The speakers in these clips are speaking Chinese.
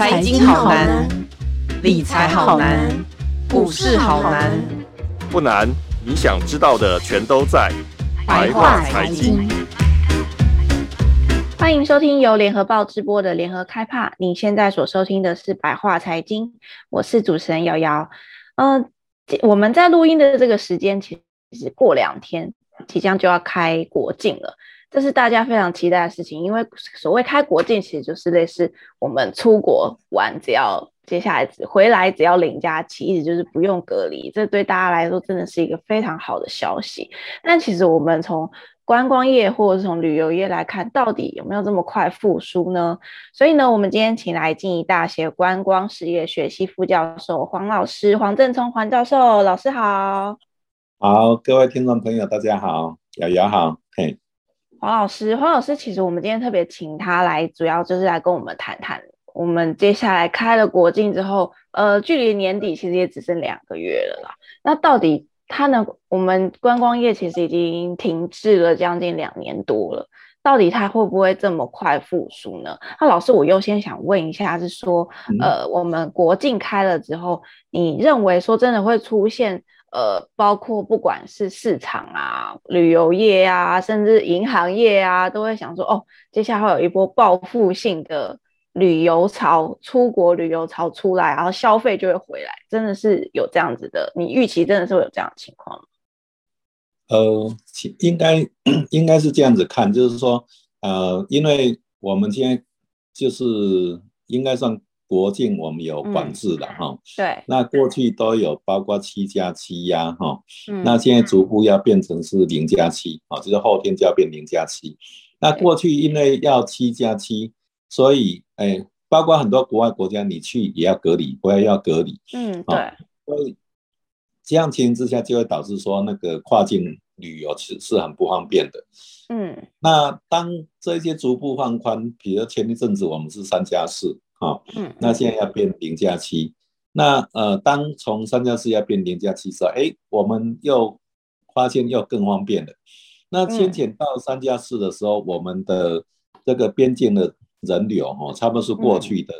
财经好难，理财好难，股市好难。不难，你想知道的全都在白话财经。欢迎收听由联合报直播的联合开帕。你现在所收听的是白话财经，我是主持人瑶瑶。嗯、呃，我们在录音的这个时间，其实过两天即将就要开国境了。这是大家非常期待的事情，因为所谓开国境，其实就是类似我们出国玩，只要接下来回来只要领假期，意思就是不用隔离。这对大家来说真的是一个非常好的消息。但其实我们从观光业或者是从旅游业来看，到底有没有这么快复苏呢？所以呢，我们今天请来静宜大学观光事业学系副教授黄老师黄正聪黄教授，老师好。好，各位听众朋友，大家好，瑶瑶好，嘿。黄老师，黄老师，其实我们今天特别请他来，主要就是来跟我们谈谈，我们接下来开了国境之后，呃，距离年底其实也只剩两个月了啦。那到底他呢？我们观光业其实已经停滞了将近两年多了，到底他会不会这么快复苏呢？那老师，我优先想问一下，是说，呃，我们国境开了之后，你认为说真的会出现？呃，包括不管是市场啊、旅游业啊，甚至银行业啊，都会想说，哦，接下来会有一波报复性的旅游潮，出国旅游潮出来，然后消费就会回来，真的是有这样子的？你预期真的是会有这样的情况吗？呃，应该应该是这样子看，就是说，呃，因为我们现在就是应该算。国境我们有管制的哈、嗯，对，那过去都有包括七加七呀哈，那现在逐步要变成是零加七啊，就是后天就要变零加七。那过去因为要七加七，所以哎，包括很多国外国家你去也要隔离，国外要隔离，嗯，对，所以这样情形之下就会导致说那个跨境旅游其实是很不方便的，嗯，那当这些逐步放宽，比如前一阵子我们是三加四。好，嗯，那现在要变零加七，那呃，当从三加四要变零加七时候，哎，我们又发现又更方便了。那先前到三加四的时候，我们的这个边境的人流哦，差不多是过去的，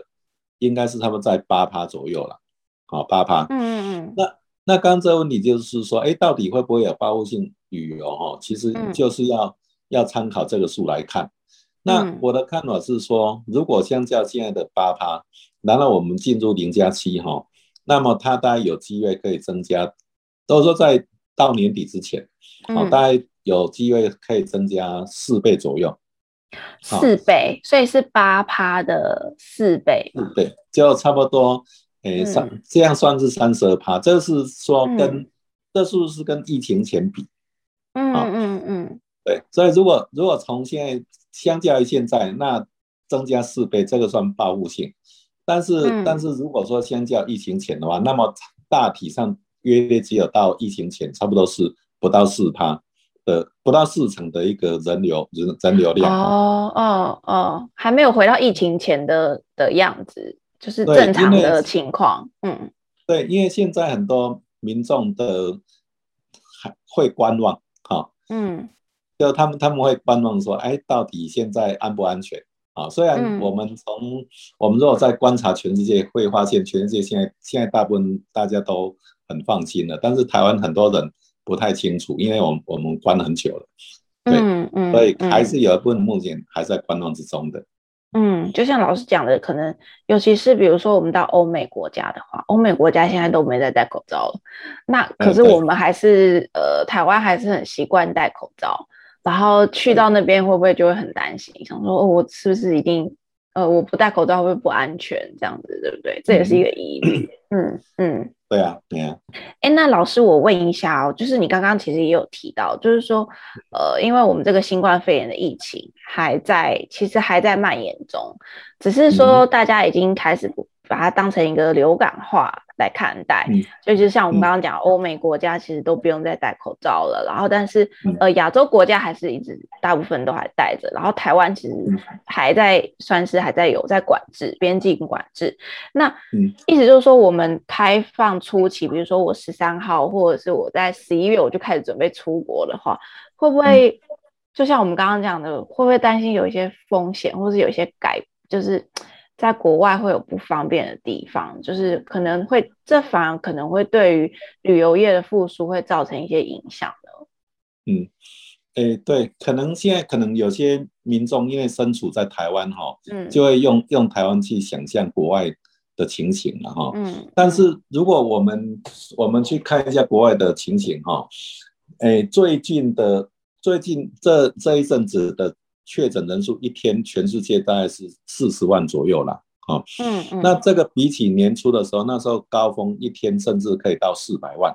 应该是他们在八趴左右了，好，八趴。嗯嗯嗯。那那刚刚这个问题就是说，哎，到底会不会有报复性旅游？哈，其实就是要要参考这个数来看。那我的看法是说，如果相较现在的八趴，然后我们进入零加七哈，那么它大概有机会可以增加，都是说在到年底之前，哦，大概有机会可以增加四倍左右，四倍，所以是八趴的四倍，四倍就差不多，诶，三这样算是三十二趴，这是说跟这是不是跟疫情前比？嗯嗯嗯，对，所以如果如果从现在。相较于现在，那增加四倍，这个算报复性。但是，嗯、但是如果说相较疫情前的话，那么大体上约略只有到疫情前，差不多是不到四趴的，不到四成的一个人流人人流量。哦哦哦，还没有回到疫情前的的样子，就是正常的情况。嗯，对，因为现在很多民众的还会观望，哈、哦，嗯。就他们他们会观望说，哎，到底现在安不安全啊？虽然我们从、嗯、我们如果在观察全世界，会发现全世界现在现在大部分大家都很放心了，但是台湾很多人不太清楚，因为我们我们关很久了，对，嗯嗯，所以还是有一部分目前还在观望之中的。嗯，就像老师讲的，可能尤其是比如说我们到欧美国家的话，欧美国家现在都没在戴口罩了，那可是我们还是、嗯、呃台湾还是很习惯戴口罩。然后去到那边会不会就会很担心，想说哦，我是不是一定呃，我不戴口罩会不会不安全这样子，对不对？这也是一个疑虑。嗯嗯，对啊对啊。哎，那老师我问一下哦，就是你刚刚其实也有提到，就是说呃，因为我们这个新冠肺炎的疫情还在，其实还在蔓延中，只是说大家已经开始。把它当成一个流感化来看待，嗯、所以就像我们刚刚讲，欧美国家其实都不用再戴口罩了，嗯、然后但是、嗯、呃亚洲国家还是一直大部分都还戴着，然后台湾其实还在算是还在有在管制边境管制。那、嗯、意思就是说，我们开放初期，比如说我十三号或者是我在十一月我就开始准备出国的话，会不会就像我们刚刚讲的，会不会担心有一些风险，或是有一些改就是？在国外会有不方便的地方，就是可能会这反而可能会对于旅游业的复苏会造成一些影响的。嗯，诶，对，可能现在可能有些民众因为身处在台湾哈，嗯，就会用用台湾去想象国外的情形了哈，嗯，但是如果我们我们去看一下国外的情形哈，诶，最近的最近这这一阵子的确诊人数一天全世界大概是四十万左右了，哈，嗯嗯，那这个比起年初的时候，那时候高峰一天甚至可以到四百万，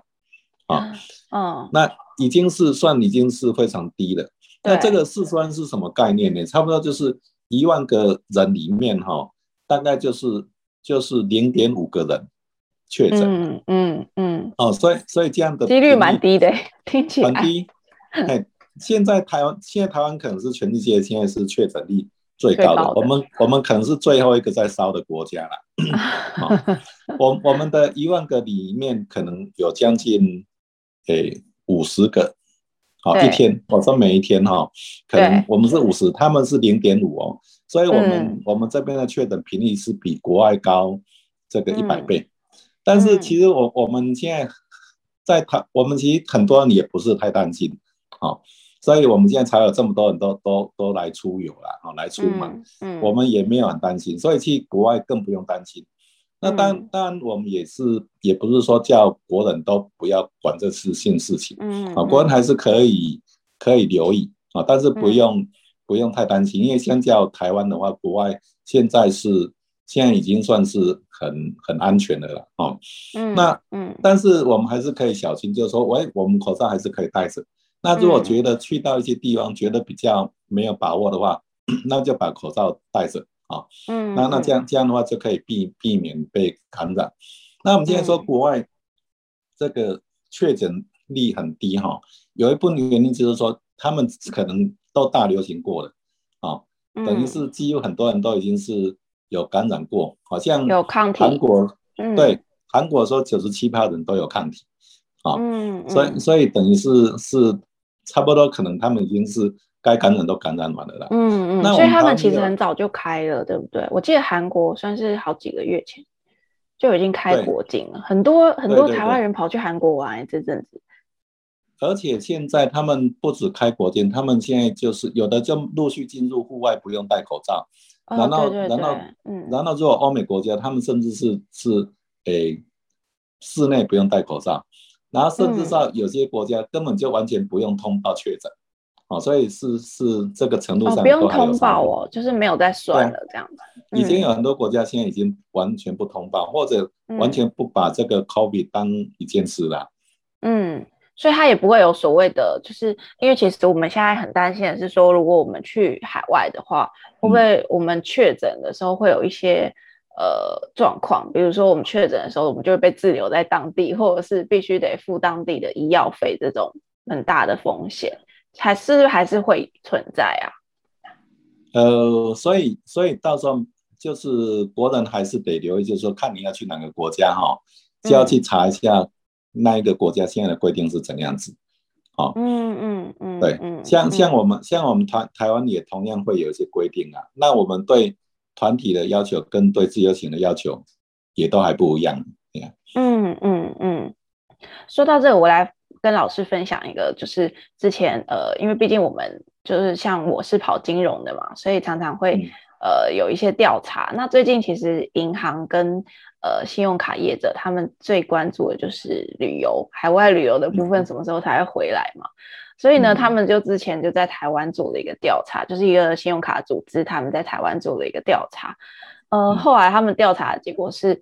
啊，哦，那已经是算已经是非常低了。那这个四十万是什么概念呢？差不多就是一万个人里面哈，大概就是就是零点五个人确诊，嗯嗯嗯，哦，所以所以这样的几率蛮低的，听起来很低。哎，现在台湾现在台湾可能是全世界现在是确诊率最高的，高的。我们我们可能是最后一个在烧的国家了。哦、我我们的一万个里面可能有将近诶五十个。好，一天，我说每一天哈，可能我们是五十，他们是零点五哦，所以我们、嗯、我们这边的确诊频率是比国外高这个一百倍，嗯、但是其实我我们现在在台，我们其实很多人也不是太担心，好，所以我们现在才有这么多人都都都来出游了，哦，来出门，嗯，嗯。我们也没有很担心，所以去国外更不用担心。那当然，当然，我们也是，也不是说叫国人都不要管这次性事情，嗯，啊，国人还是可以可以留意啊，但是不用不用太担心，因为相较台湾的话，国外现在是现在已经算是很很安全的了，哦，嗯，那嗯，但是我们还是可以小心，就是说，喂，我们口罩还是可以戴着。那如果觉得去到一些地方觉得比较没有把握的话，那就把口罩戴着。啊，嗯，那那这样这样的话就可以避避免被感染。那我们现在说国外这个确诊率很低哈，有一部分原因就是说他们可能都大流行过了，啊，等于是几乎很多人都已经是有感染过，好像有抗体。韩国对韩国说九十七趴人都有抗体，啊，嗯，所以所以等于是是差不多可能他们已经是。该感染都感染完了啦。嗯嗯，所以他们其实很早就开了，对不对？我记得韩国算是好几个月前就已经开国境了，很多很多台湾人跑去韩国玩这阵子。而且现在他们不止开国境，他们现在就是有的就陆续进入户外不用戴口罩，然后然后嗯，然后如果欧美国家，他们甚至是是诶室内不用戴口罩，然后甚至到有些国家根本就完全不用通报确诊。哦，所以是是这个程度上、哦、不用通报哦，就是没有在算了这样子。已经有很多国家现在已经完全不通报，嗯、或者完全不把这个 COVID 当一件事了。嗯，所以他也不会有所谓的，就是因为其实我们现在很担心的是说，如果我们去海外的话，会不会我们确诊的时候会有一些、嗯、呃状况？比如说我们确诊的时候，我们就会被滞留在当地，或者是必须得付当地的医药费这种很大的风险。还是还是会存在啊，呃，所以所以到时候就是国人还是得留意，就是说看你要去哪个国家哈，就要去查一下那一个国家现在的规定是怎样子，好，嗯嗯嗯，对，像像我们像我们台台湾也同样会有一些规定啊，那我们对团体的要求跟对自由行的要求也都还不一样，嗯嗯嗯，说到这个，我来。跟老师分享一个，就是之前呃，因为毕竟我们就是像我是跑金融的嘛，所以常常会呃有一些调查。那最近其实银行跟呃信用卡业者他们最关注的就是旅游，海外旅游的部分什么时候才会回来嘛？所以呢，他们就之前就在台湾做了一个调查，就是一个信用卡组织他们在台湾做了一个调查。呃，后来他们调查的结果是。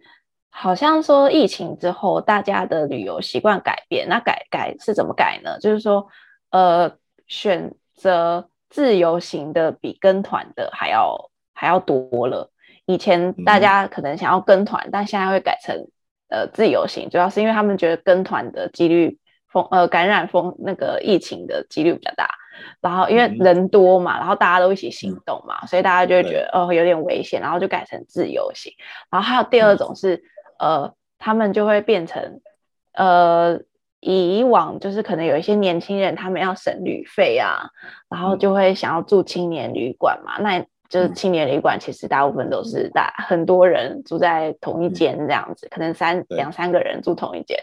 好像说疫情之后，大家的旅游习惯改变，那改改是怎么改呢？就是说，呃，选择自由行的比跟团的还要还要多了。以前大家可能想要跟团，嗯、但现在会改成呃自由行，主要是因为他们觉得跟团的几率风呃感染风那个疫情的几率比较大，然后因为人多嘛，然后大家都一起行动嘛，嗯、所以大家就会觉得哦、呃、有点危险，然后就改成自由行。然后还有第二种是。嗯呃，他们就会变成，呃，以往就是可能有一些年轻人，他们要省旅费啊，然后就会想要住青年旅馆嘛。那就是青年旅馆，其实大部分都是大很多人住在同一间这样子，可能三两三个人住同一间，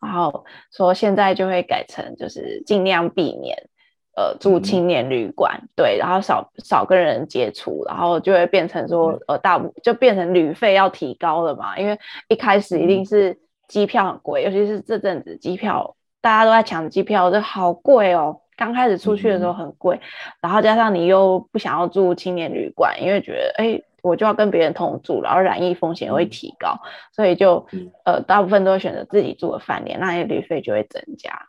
然后说现在就会改成就是尽量避免呃住青年旅馆，对，然后少少跟人接触，然后就会变成说呃大部就变成旅费要提高了嘛，因为一开始一定是机票很贵，尤其是这阵子机票大家都在抢机票，这好贵哦。刚开始出去的时候很贵，嗯、然后加上你又不想要住青年旅馆，因为觉得哎，我就要跟别人同住，然后染疫风险会提高，嗯、所以就、嗯、呃大部分都会选择自己住的饭店，那些旅费就会增加。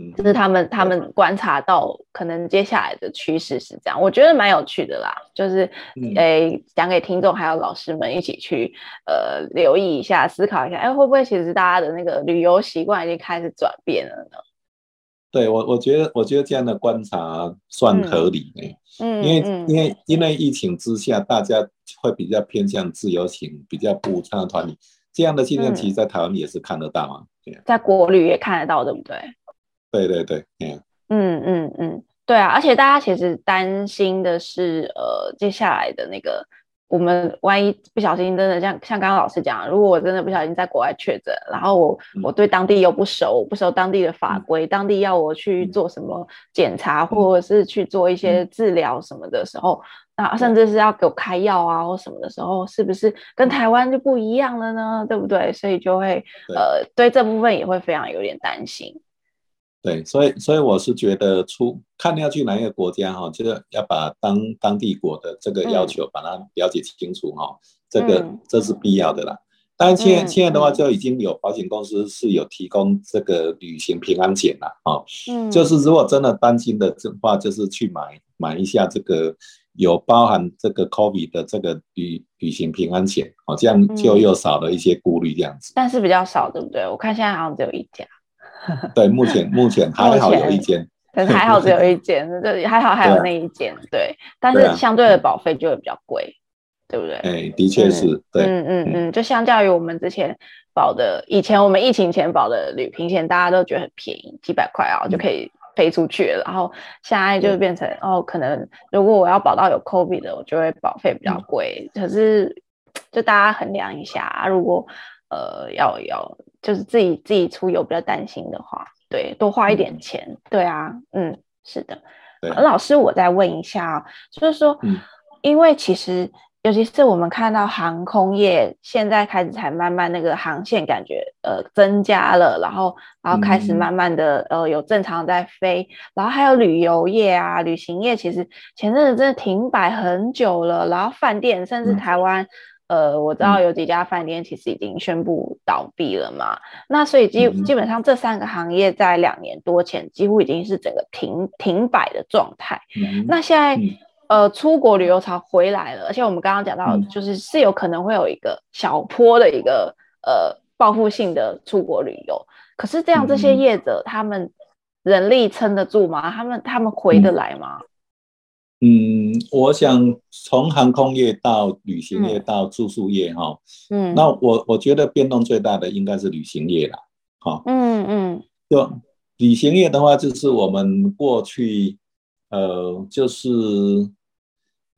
嗯，这是他们他们观察到可能接下来的趋势是这样，我觉得蛮有趣的啦，就是哎讲给听众还有老师们一起去呃留意一下，思考一下，哎会不会其实大家的那个旅游习惯已经开始转变了呢？对我，我觉得，我觉得这样的观察算合理的，嗯，因为、嗯、因为因为疫情之下，大家会比较偏向自由行，比较不参加团体，这样的现象，其实在台湾也是看得到嘛，嗯、在国旅也看得到，对不对？对对对，嗯嗯嗯嗯，对啊，而且大家其实担心的是，呃，接下来的那个。我们万一不小心真的像像刚刚老师讲，如果我真的不小心在国外确诊，然后我我对当地又不熟，不熟当地的法规，当地要我去做什么检查，或者是去做一些治疗什么的时候，那甚至是要给我开药啊或什么的时候，是不是跟台湾就不一样了呢？对不对？所以就会呃对这部分也会非常有点担心。对，所以所以我是觉得出看要去哪一个国家哈，就是要把当当地国的这个要求把它了解清楚哈，嗯、这个这是必要的啦。但是现在现在的话就已经有保险公司是有提供这个旅行平安险了啊，嗯，就是如果真的担心的话，就是去买买一下这个有包含这个 COVID 的这个旅旅行平安险哦，这样就又少了一些顾虑这样子。但是比较少，对不对？我看现在好像只有一家。对，目前目前还好有一间，可是还好只有一间，对，还好还有那一间，对，对，但是相对的保费就会比较贵，对不对？哎，的确是，嗯、对，嗯嗯嗯，就相较于我们之前保的，以前我们疫情前保的旅平险，大家都觉得很便宜，几百块啊就可以飞出去然后现在就变成哦，可能如果我要保到有 COVID 的，我就会保费比较贵，嗯、可是就大家衡量一下，如果呃要要。就是自己自己出游比较担心的话，对，多花一点钱，嗯、对啊，嗯，是的。老师，我再问一下，就是说，嗯、因为其实尤其是我们看到航空业现在开始才慢慢那个航线感觉呃增加了，然后然后开始慢慢的、嗯、呃有正常在飞，然后还有旅游业啊，旅行业其实前阵子真的停摆很久了，然后饭店甚至台湾。嗯呃，我知道有几家饭店其实已经宣布倒闭了嘛，嗯、那所以基基本上这三个行业在两年多前几乎已经是整个停停摆的状态。嗯、那现在、嗯、呃出国旅游潮回来了，而且我们刚刚讲到，就是是有可能会有一个小坡的一个呃报复性的出国旅游。可是这样这些业者他们人力撑得住吗？他们他们回得来吗？嗯，我想从航空业到旅行业到住宿业哈，嗯，那我我觉得变动最大的应该是旅行业啦，哈，嗯嗯，就旅行业的话，就是我们过去，呃，就是，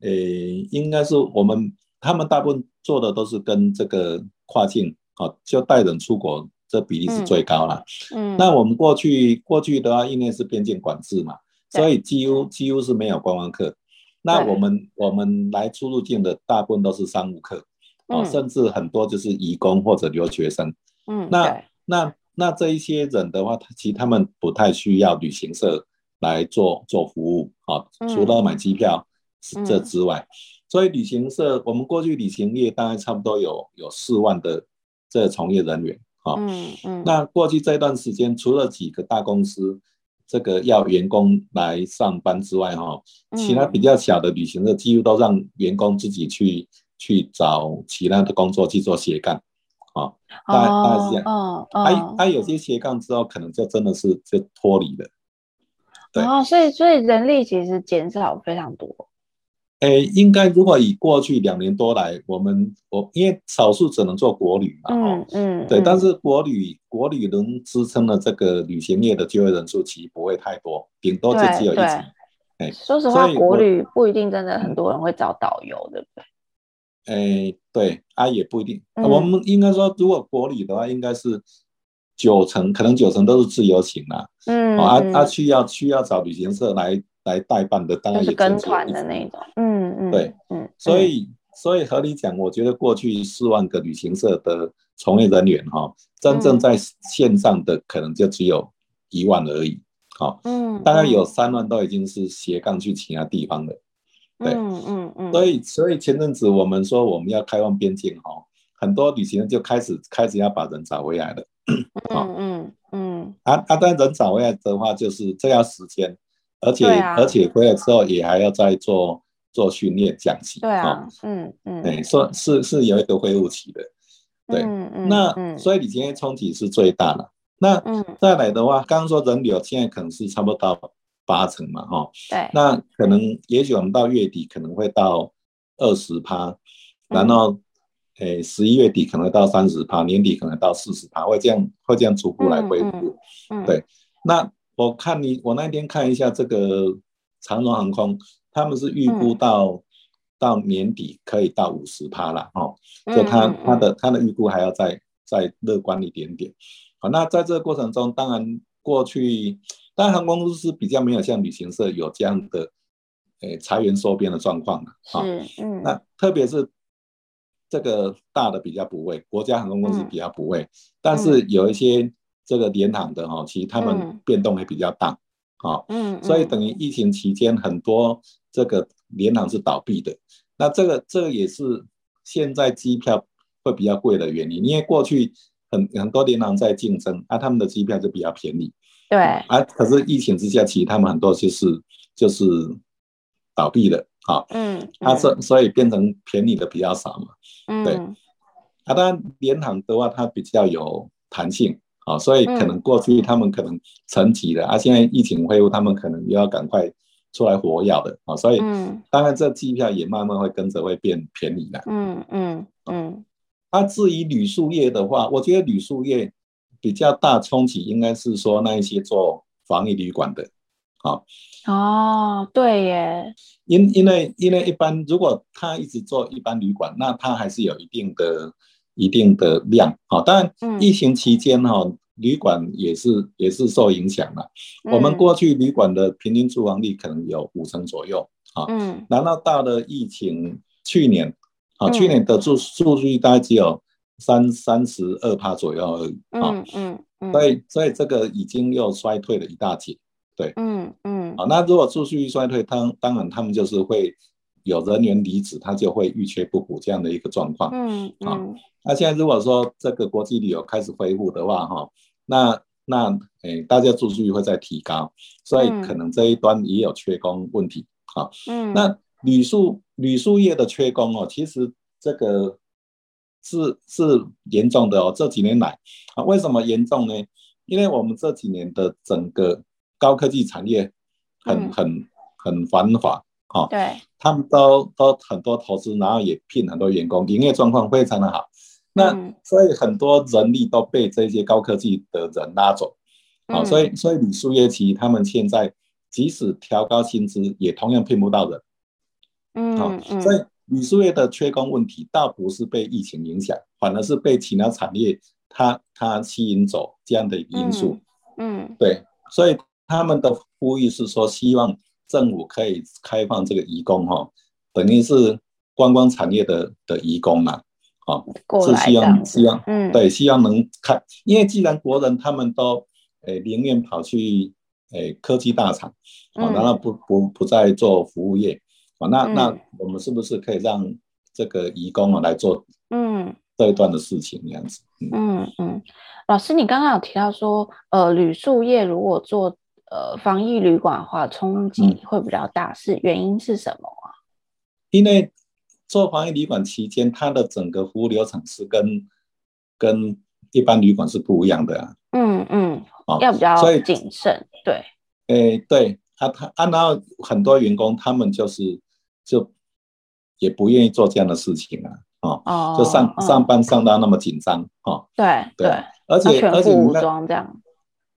诶、欸，应该是我们他们大部分做的都是跟这个跨境，啊，就带人出国，这比例是最高了，嗯，那我们过去过去的话，因为是边境管制嘛。所以几乎几乎是没有观光客，那我们我们来出入境的大部分都是商务客，哦，甚至很多就是移工或者留学生。嗯，那那那这一些人的话，他其实他们不太需要旅行社来做做服务，啊，除了买机票这之外，所以旅行社我们过去旅行业大概差不多有有四万的这从业人员，啊，嗯嗯，那过去这段时间除了几个大公司。这个要员工来上班之外，哈，其他比较小的旅行社几乎都让员工自己去去找其他的工作去做斜杠，啊，大概大概是这样，哦，他他有些斜杠之后，可能就真的是就脱离了，对，哦，所以所以人力其实减少非常多。诶，应该如果以过去两年多来，我们我因为少数只能做国旅嘛，嗯嗯，对，但是国旅国旅能支撑的这个旅行业的就业人数其实不会太多，顶多就只有一级，哎，说实话，国旅不一定真的很多人会找导游，对不对？哎，对啊，也不一定。嗯、我们应该说，如果国旅的话，应该是九成，可能九成都是自由行啦。嗯，啊啊，啊需要需要找旅行社来来代办的，当然也是跟团的那种。嗯嗯，对，嗯，所以所以合理讲，我觉得过去四万个旅行社的从业人员哈，真正在线上的可能就只有一万而已。好，嗯，大概有三万都已经是斜杠去其他地方了。对，嗯嗯嗯，所以所以前阵子我们说我们要开放边境哈，很多旅行人就开始开始要把人找回来了，嗯嗯嗯，啊啊，但人找回来的话，就是这要时间，而且而且回来之后也还要再做做训练讲习，对啊，嗯嗯，对，说是是有一个恢复期的，对，那所以你今天冲击是最大的，那再来的话，刚刚说人流现在可能是差不多到。八成嘛，哈，对，那可能也许我们到月底可能会到二十趴，然后，诶，十一月底可能到三十趴，年底可能到四十趴，会这样会这样逐步来恢复。嗯，嗯，对，那我看你，我那天看一下这个长荣航空，他们是预估到、嗯、到年底可以到五十趴了，哦，就他他的他的预估还要再再乐观一点点。好，那在这个过程中，当然过去。当然航空公司比较没有像旅行社有这样的，诶裁员收编的状况了啊。嗯，那特别是这个大的比较不会，国家航空公司比较不会，但是有一些这个联航的哈，其实他们变动也比较大啊。嗯，所以等于疫情期间很多这个联航是倒闭的。那这个这个也是现在机票会比较贵的原因，因为过去很很多联航在竞争，啊，他们的机票就比较便宜。对。啊，可是疫情之下，其实他们很多就是就是倒闭了，好，嗯，啊，所所以变成便宜的比较少嘛，嗯，对，啊，当然联航的话，它比较有弹性，啊，所以可能过去他们可能沉寂了，啊，现在疫情恢复，他们可能又要赶快出来活跃的，啊，所以，当然这机票也慢慢会跟着会变便宜的，嗯嗯嗯，啊，至于旅宿业的话，我觉得旅宿业。比较大冲击应该是说那一些做防疫旅馆的，好哦，对耶，因因为因为一般如果他一直做一般旅馆，那他还是有一定的一定的量，好，当然疫情期间哈，旅馆也是也是受影响了。我们过去旅馆的平均住房率可能有五成左右，啊，嗯，然后到了疫情去年，啊，去年的住住率大概只有。三三十二趴左右而已啊，嗯嗯，嗯，所以所以这个已经又衰退了一大截，对，嗯嗯，好，那如果住宿率衰退，当当然他们就是会有人员离职，他就会遇缺不补这样的一个状况，嗯嗯，那现在如果说这个国际旅游开始恢复的话，哈，那那诶、欸，大家住宿率会再提高，所以可能这一端也有缺工问题，好，嗯，那旅宿旅宿业的缺工哦，其实这个。是是严重的哦，这几年来啊，为什么严重呢？因为我们这几年的整个高科技产业很很很繁华，哈，对，他们都都很多投资，然后也聘很多员工，营业状况非常的好。那所以很多人力都被这些高科技的人拉走，啊，所以所以李树业其实他们现在即使调高薪资，也同样聘不到人，嗯，好，所以。李树业的缺工问题倒不是被疫情影响，反而是被其他产业它它吸引走这样的因素。嗯，嗯对，所以他们的呼吁是说，希望政府可以开放这个移工哈，等于是观光产业的的移工嘛，啊，是希望希望，嗯，对，希望能看，因为既然国人他们都诶宁愿跑去诶科技大厂，啊，然后不不不再做服务业。啊，那那我们是不是可以让这个移工啊来做嗯这一段的事情这样子？嗯嗯，嗯，老师，你刚刚有提到说，呃，旅宿业如果做呃防疫旅馆的话，冲击会比较大，是原因是什么啊？因为做防疫旅馆期间，它的整个服务流程是跟跟一般旅馆是不一样的啊。嗯嗯，哦，要比较谨慎，对。诶，对，他他按照很多员工，他们就是。就也不愿意做这样的事情啊，哦，哦就上、哦、上班上到那么紧张，哦，对对，对，而且而且武装这样，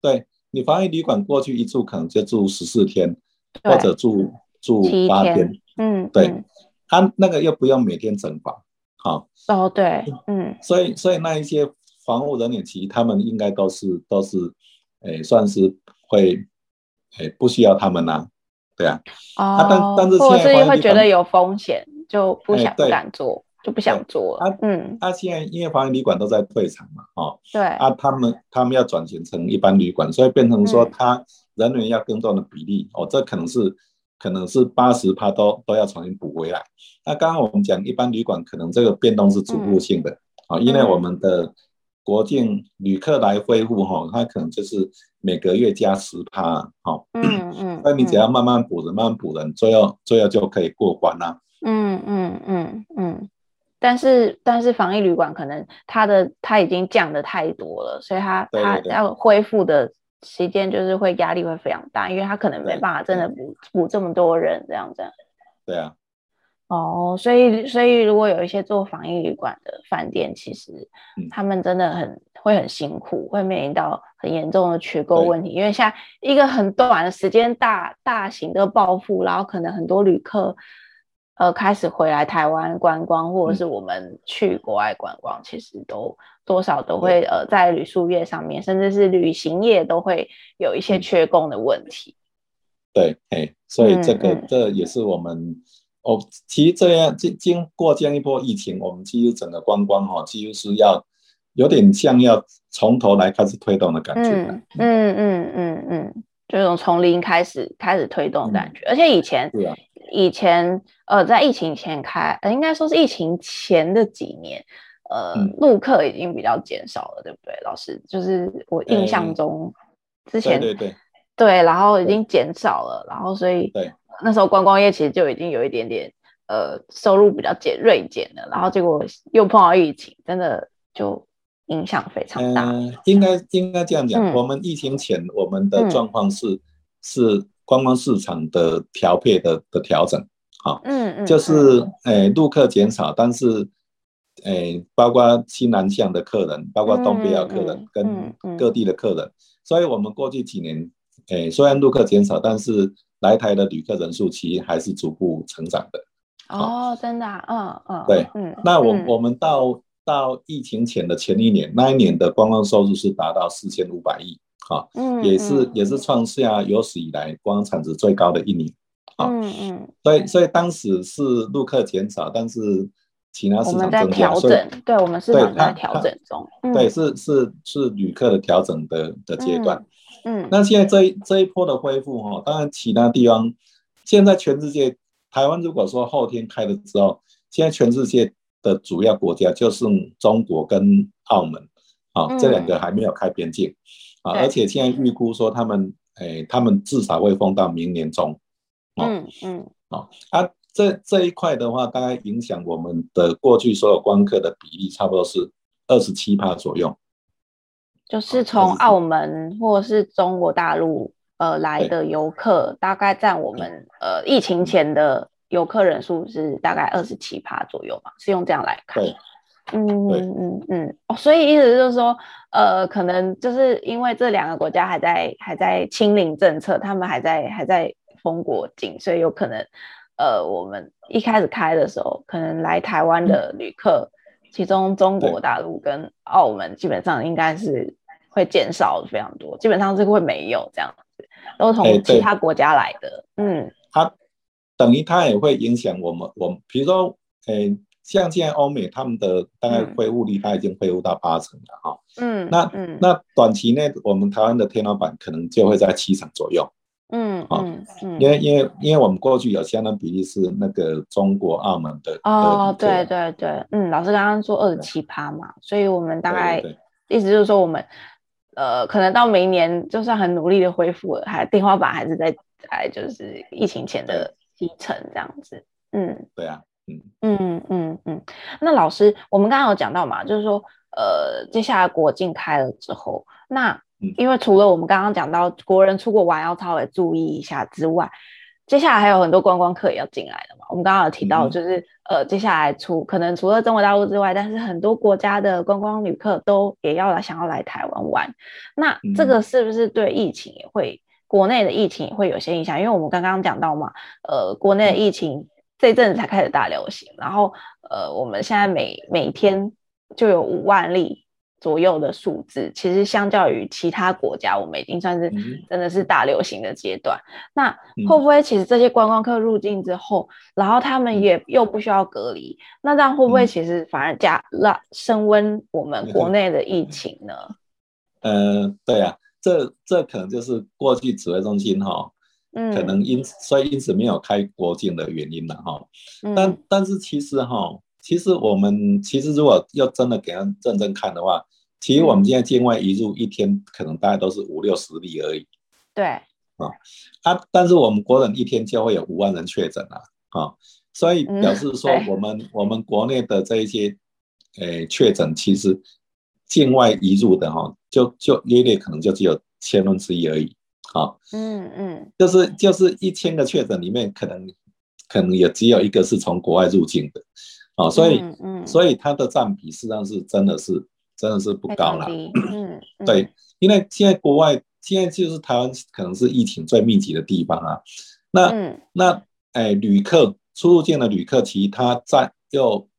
对你防疫旅馆过去一住可能就住十四天，或者住住八天，嗯，对，嗯啊、那个又不用每天整房，好，哦，对，嗯，所以所以那一些房屋人员其实他们应该都是都是，诶，算是会，诶，不需要他们呐、啊，对啊，哦，啊、但但是或者是会觉得有风险，就不想不敢做。就不想做了。啊，嗯，他、啊、现在因为防疫旅馆都在退场嘛，哦，对，啊，他们他们要转型成一般旅馆，所以变成说他人员要更多的比例，嗯、哦，这可能是可能是八十趴都都要重新补回来。那刚刚我们讲一般旅馆，可能这个变动是逐步性的，啊、嗯哦，因为我们的国境旅客来恢复哈，他可能就是每个月加十趴，哦，嗯嗯，那你只要慢慢补人，慢慢补人，最后最后就可以过关啦。嗯嗯嗯嗯。但是但是防疫旅馆可能它的它已经降的太多了，所以它它要恢复的时间就是会压力会非常大，因为他可能没办法真的补补这么多人这样子。对啊。哦，所以所以如果有一些做防疫旅馆的饭店，其实他们真的很会很辛苦，会面临到很严重的缺购问题，因为像一个很短的时间大大型的暴富，然后可能很多旅客。呃，开始回来台湾观光，或者是我们去国外观光，嗯、其实都多少都会呃，在旅宿业上面，甚至是旅行业都会有一些缺工的问题。对，哎，所以这个、嗯、这也是我们哦，其实这样经经过这样一波疫情，我们其实整个观光哈，几乎是要有点像要从头来开始推动的感觉。嗯嗯嗯嗯嗯，这种从零开始开始推动的感觉，嗯、而且以前。以前，呃，在疫情前开，呃，应该说是疫情前的几年，呃，陆、嗯、客已经比较减少了，对不对，老师？就是我印象中，之前对对对，对，然后已经减少了，然后所以对那时候观光业其实就已经有一点点，呃，收入比较减锐减了，然后结果又碰到疫情，真的就影响非常大。呃、应该应该这样讲、嗯，我们疫情前我们的状况是、嗯、是。观光市场的调配的的调整，好、哦，嗯嗯，就是诶，陆客减少，但是诶，包括西南向的客人，包括东北亚客人跟各地的客人，所以我们过去几年，诶，虽然陆客减少，但是来台的旅客人数其实还是逐步成长的。哦，真的、啊，嗯嗯，对，嗯，那我我们到到疫情前的前一年，那一年的观光收入是达到四千五百亿。好，嗯，也是也是创下有史以来观光产值最高的一年，啊，嗯嗯，所以所以当时是陆客减少，但是其他市场增加，所以对我们市场在调整中，对，是是是旅客的调整的的阶段，嗯，那现在这一这一波的恢复哈，当然其他地方现在全世界台湾如果说后天开了之后，现在全世界的主要国家就是中国跟澳门，啊，这两个还没有开边境。啊，而且现在预估说他们，诶、欸，他们至少会封到明年中。哦、嗯嗯。哦，啊，这这一块的话，大概影响我们的过去所有观客的比例，差不多是二十七趴左右。就是从澳门或是中国大陆呃来的游客，大概占我们呃疫情前的游客人数是大概二十七趴左右嘛？是用这样来看。对。嗯嗯嗯嗯哦，所以意思就是说，呃，可能就是因为这两个国家还在还在清零政策，他们还在还在封国境，所以有可能，呃，我们一开始开的时候，可能来台湾的旅客，嗯，其中中国大陆跟澳门基本上应该是会减少非常多，基本上是会没有这样子，都从其他国家来的。嗯，它等于它也会影响我们，我们比如说，诶。像现在欧美他们的大概恢复率，它已经恢复到八成了哈。嗯，那嗯那短期内我们台湾的天花板可能就会在七成左右。嗯嗯嗯，因为因为因为我们过去有相当比例是那个中国澳门的。哦，对对对，嗯，老师刚刚说二十七趴嘛，所以我们大概意思就是说我们呃可能到明年就算很努力的恢复了，还天花板还是在在就是疫情前的七成这样子。嗯，对啊。嗯。嗯嗯嗯，那老师，我们刚刚有讲到嘛，就是说，呃，接下来国境开了之后，那因为除了我们刚刚讲到国人出国玩要稍微注意一下之外，接下来还有很多观光客也要进来的嘛。我们刚刚有提到，就是、嗯、呃，接下来除可能除了中国大陆之外，但是很多国家的观光旅客都也要来想要来台湾玩，那这个是不是对疫情也会？国内的疫情会有些影响，因为我们刚刚讲到嘛，呃，国内的疫情这阵子才开始大流行，然后呃，我们现在每每天就有五万例。左右的数字，其实相较于其他国家，我们已经算是真的是大流行的阶段。嗯、那会不会其实这些观光客入境之后，嗯、然后他们也又不需要隔离，那这样会不会其实反而加让升温我们国内的疫情呢？嗯、呃，对啊，这这可能就是过去指挥中心哈，嗯，可能因所以因此没有开国境的原因了哈。嗯、但但是其实哈，其实我们其实如果要真的给他认真看的话。其实我们现在境外移入一天可能大概都是五六十例而已，对，啊，啊，但是我们国人一天就会有五万人确诊了，啊，所以表示说我们、嗯、我们国内的这一些，诶、呃，确诊其实境外移入的哈，就就约略可能就只有千分之一而已，啊，嗯嗯，就是就是一千个确诊里面可能可能也只有一个是从国外入境的，啊，所以嗯，嗯。所以它的占比实际上是真的是。真的是不高了，嗯，对，因为现在国外现在就是台湾可能是疫情最密集的地方啊，那、嗯、那哎，旅客出入境的旅客，其实它占又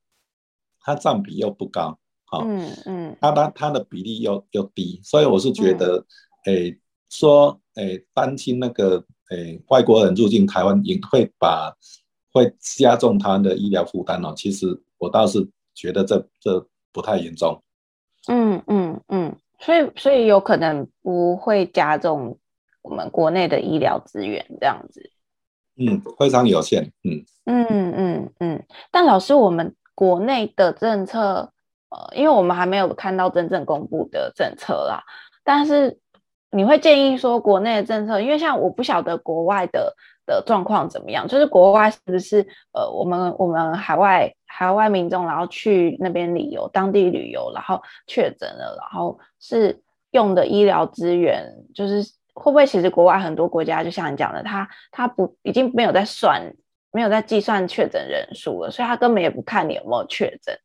它占比又不高，好、哦，嗯嗯，它它它的比例又又低，所以我是觉得，哎、嗯，说诶担心那个诶外国人入境台湾也会把会加重他的医疗负担哦，其实我倒是觉得这这不太严重。嗯嗯嗯，所以所以有可能不会加重我们国内的医疗资源这样子。嗯，非常有限。嗯嗯嗯嗯，但老师，我们国内的政策，呃，因为我们还没有看到真正公布的政策啦，但是你会建议说国内的政策，因为像我不晓得国外的。的状况怎么样？就是国外是不是呃，我们我们海外海外民众，然后去那边旅游，当地旅游，然后确诊了，然后是用的医疗资源，就是会不会其实国外很多国家，就像你讲的，他他不已经没有在算，没有在计算确诊人数了，所以他根本也不看你有没有确诊，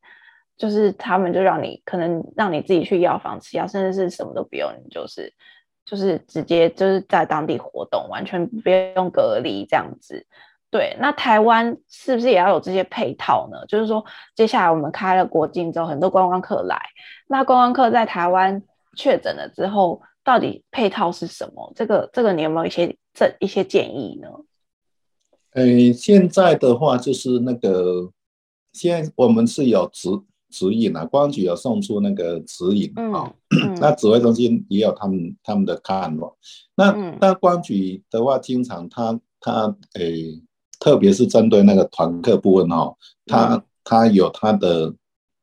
就是他们就让你可能让你自己去药房吃药，甚至是什么都不用，你就是。就是直接就是在当地活动，完全不用隔离这样子。对，那台湾是不是也要有这些配套呢？就是说，接下来我们开了国境之后，很多观光客来，那观光客在台湾确诊了之后，到底配套是什么？这个这个你有没有一些这一些建议呢？诶，现在的话就是那个，现在我们是有直。指引啊，公安局有送出那个指引啊，那指挥中心也有他们他们的看法。那、嗯、那公安局的话，经常他他诶、欸，特别是针对那个团客部分哦，他他有他的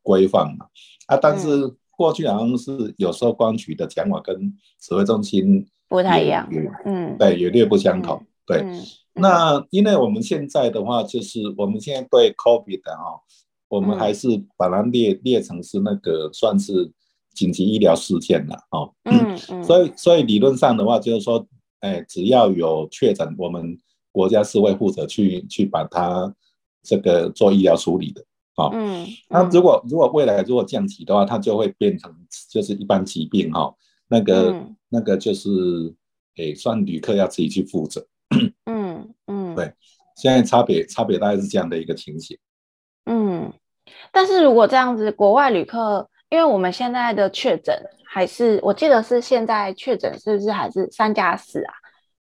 规范嘛。啊，但是过去好像是有时候公安局的讲法跟指挥中心不太一样，嗯，对，也略不相同。嗯、对，嗯、那因为我们现在的话，就是我们现在对 COVID 的哈。我们还是把它列列成是那个算是紧急医疗事件了哦，嗯嗯，所以所以理论上的话就是说，哎，只要有确诊，我们国家是会负责去去把它这个做医疗处理的，哦，嗯，那如果如果未来如果降级的话，它就会变成就是一般疾病哈，那个那个就是哎，算旅客要自己去负责，嗯嗯，对，现在差别差别大概是这样的一个情形。嗯，但是如果这样子，国外旅客，因为我们现在的确诊还是，我记得是现在确诊是不是还是三加四啊，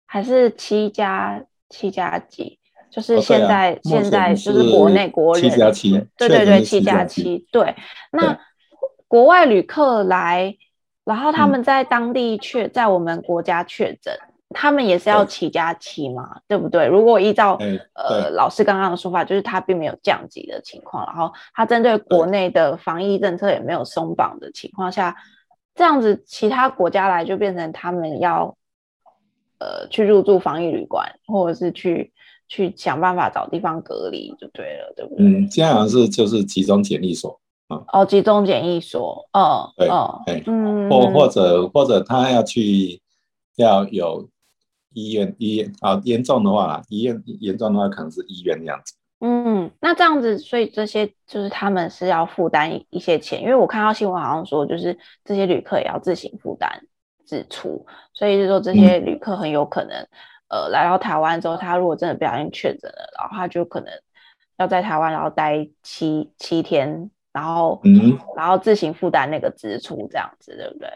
还是七加七加几？就是现在、哦啊、现在就是国内国人七加七，对对对，七加七，对。那国外旅客来，然后他们在当地确，在我们国家确诊。他们也是要七加七嘛，对，对不对？如果依照、欸、呃老师刚刚的说法，就是他并没有降级的情况，然后他针对国内的防疫政策也没有松绑的情况下，这样子其他国家来就变成他们要呃去入住防疫旅馆，或者是去去想办法找地方隔离就对了，对不对？嗯，现在好像是就是集中检疫所啊。哦，集中检疫所，哦，对，哦，嗯，或或者或者他要去要有。医院医院啊，严重的话，医院严重的话可能是医院那样子。嗯，那这样子，所以这些就是他们是要负担一些钱，因为我看到新闻好像说，就是这些旅客也要自行负担支出，所以就是说这些旅客很有可能，嗯、呃，来到台湾之后，他如果真的不小心确诊了，然后他就可能要在台湾然后待七七天，然后嗯，然后自行负担那个支出，这样子对不对？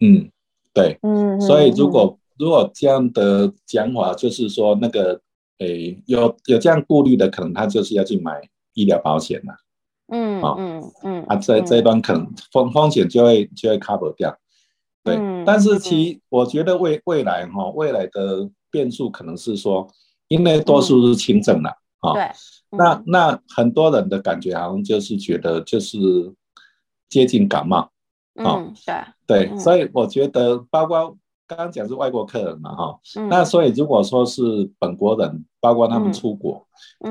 嗯，对，嗯，所以如果如果这样的讲法，就是说那个，诶，有有这样顾虑的，可能他就是要去买医疗保险了。嗯，嗯嗯嗯，啊，这这一段可能风风险就会就会 cover 掉。对，嗯、但是其我觉得未未来哈，未来的变数可能是说，因为多数是轻症了啊。对。那那很多人的感觉好像就是觉得就是接近感冒。嗯，对。对，所以我觉得包括。刚刚讲是外国客人嘛，哈、嗯，那所以如果说是本国人，包括他们出国，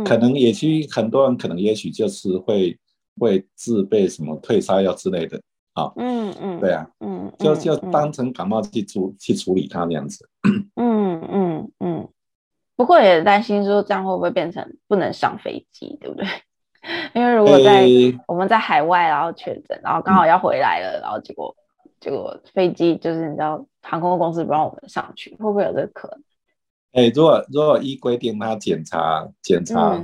可能也许很多人可能也许就是会会自备什么退烧药之类的，啊，嗯嗯，对啊，嗯，就就当成感冒去处去处理它那样子，嗯嗯嗯，不过也担心说这样会不会变成不能上飞机，对不对？因为如果在、欸、我们在海外然后确诊，然后刚好要回来了，嗯、然后结果。结果飞机就是你知道，航空公司不让我们上去，会不会有这个可能？哎、欸，如果如果依规定他检查检查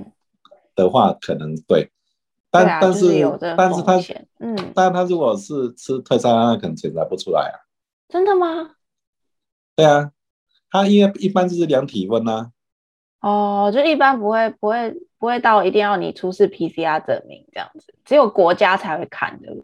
的话，嗯、可能对，但、啊、但是、就是、但是他嗯，但他如果是吃退烧药，他可能检查不出来啊。真的吗？对啊，他因为一般就是量体温啊。哦，就一般不会不会不会到一定要你出示 PCR 证明这样子，只有国家才会看的。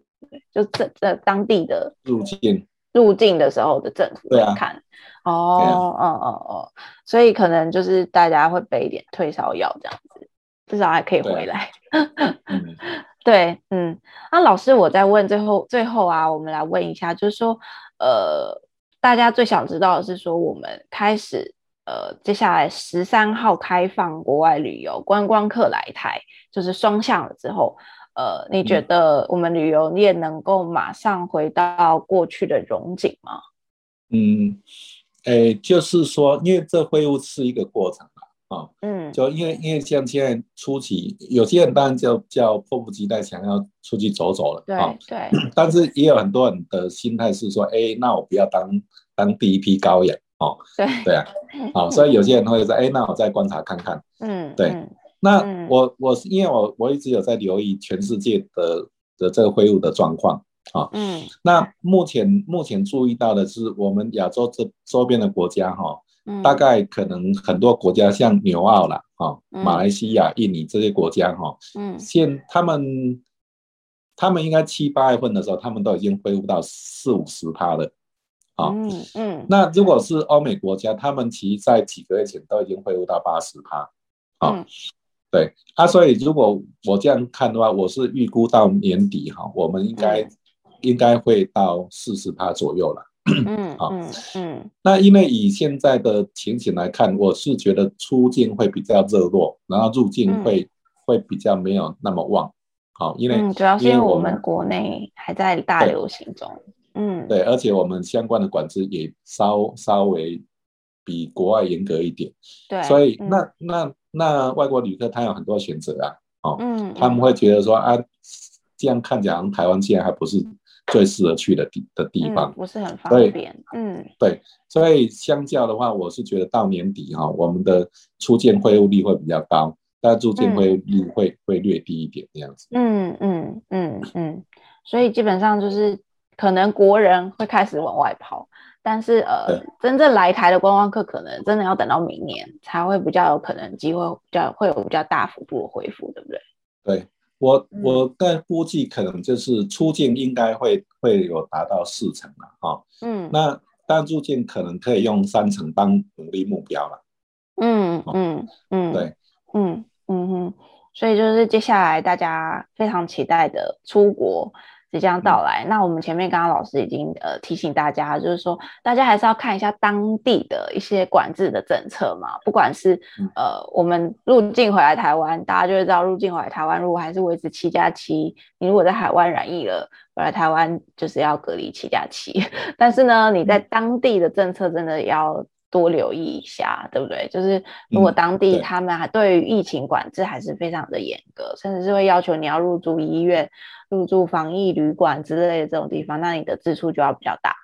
就这这当地的入境入境的时候的政府来看，哦哦哦哦，所以可能就是大家会备一点退烧药这样子，至少还可以回来。对，嗯，那老师，我再问最后最后啊，我们来问一下，就是说，呃，大家最想知道的是说，我们开始呃，接下来十三号开放国外旅游观光客来台，就是双向了之后。呃，你觉得我们旅游业能够马上回到过去的荣景吗？嗯，哎，就是说，因为这恢复是一个过程啊，哦、嗯，就因为因为像现在初期，有些人当然就叫迫不及待想要出去走走了，对、哦、对，但是也有很多人的心态是说，哎，那我不要当当第一批羔羊，哦，对。对啊，好、哦，所以有些人会说，哎，那我再观察看看，嗯，对。嗯那我我是因为我我一直有在留意全世界的的这个恢复的状况啊，嗯，那目前目前注意到的是我们亚洲这周边的国家哈，大概可能很多国家像纽澳啦，哈，马来西亚、印尼这些国家哈，嗯，现他们他们应该七八月份的时候，他们都已经恢复到四五十趴了，啊，嗯嗯，那如果。是欧美国家，他们其实在几个月前都已经恢复到八十趴，啊。对啊，所以如果我这样看的话，我是预估到年底哈，我们应该、嗯、应该会到四十趴左右了。嗯，好，嗯，嗯，那因为以现在的情形来看，我是觉得出境会比较热络，然后入境会、嗯、会比较没有那么旺。好，因为、嗯、主要是因为我们国内还在大流行中。嗯，对，而且我们相关的管制也稍稍微比国外严格一点。对，所以那、嗯、那。那那外国旅客他有很多选择啊，哦，嗯，他们会觉得说啊，这样看起来台湾现在还不是最适合去的地的地方，嗯，不是很方便，嗯，对，所以相较的话，我是觉得到年底哈，我们的出境恢复率会比较高，但入境恢复率会会略低一点这样子，嗯嗯嗯嗯，所以基本上就是可能国人会开始往外跑。但是呃，真正来台的观光客可能真的要等到明年才会比较有可能机会比较会有比较大幅度的恢复，对不对？对，我我在估计可能就是出境应该会会有达到四成了哈。嗯，那但入境可能可以用三成当努力目标了。嗯嗯嗯，对，嗯嗯哼，所以就是接下来大家非常期待的出国。即将到来，那我们前面刚刚老师已经呃提醒大家，就是说大家还是要看一下当地的一些管制的政策嘛，不管是呃我们入境回来台湾，大家就会知道入境回来台湾如果还是维持七加七，你如果在海外染疫了回来台湾就是要隔离七加七，但是呢你在当地的政策真的要多留意一下，对不对？就是如果当地他们还对于疫情管制还是非常的严格，甚至是会要求你要入住医院。入住防疫旅馆之类的这种地方，那你的支出就要比较大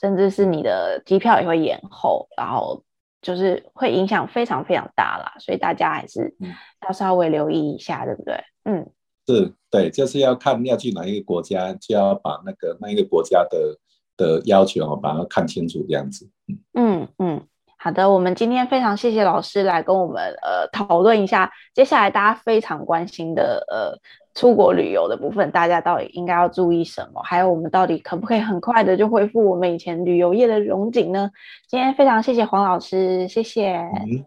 甚至是你的机票也会延后，然后就是会影响非常非常大啦，所以大家还是要稍微留意一下，对不对？嗯，是，对，就是要看要去哪一个国家，就要把那个那一个国家的的要求把它看清楚，这样子。嗯嗯，好的，我们今天非常谢谢老师来跟我们呃讨论一下接下来大家非常关心的呃。出国旅游的部分，大家到底应该要注意什么？还有，我们到底可不可以很快的就恢复我们以前旅游业的荣景呢？今天非常谢谢黄老师，谢谢。嗯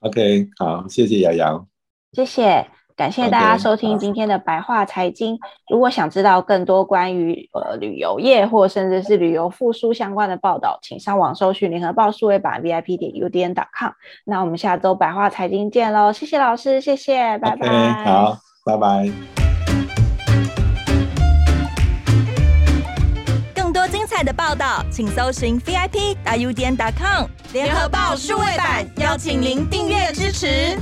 ，OK，好，谢谢瑶瑶，谢谢，感谢大家收听今天的白话财经。Okay, 如果想知道更多关于呃旅游业或甚至是旅游复苏相关的报道，请上网搜寻联合报数位版 VIP 点 UDN.com。那我们下周白话财经见喽！谢谢老师，谢谢，拜拜。Okay, 好，拜拜。的报道，请搜寻 VIP 点 com 联合报数位版，邀请您订阅支持。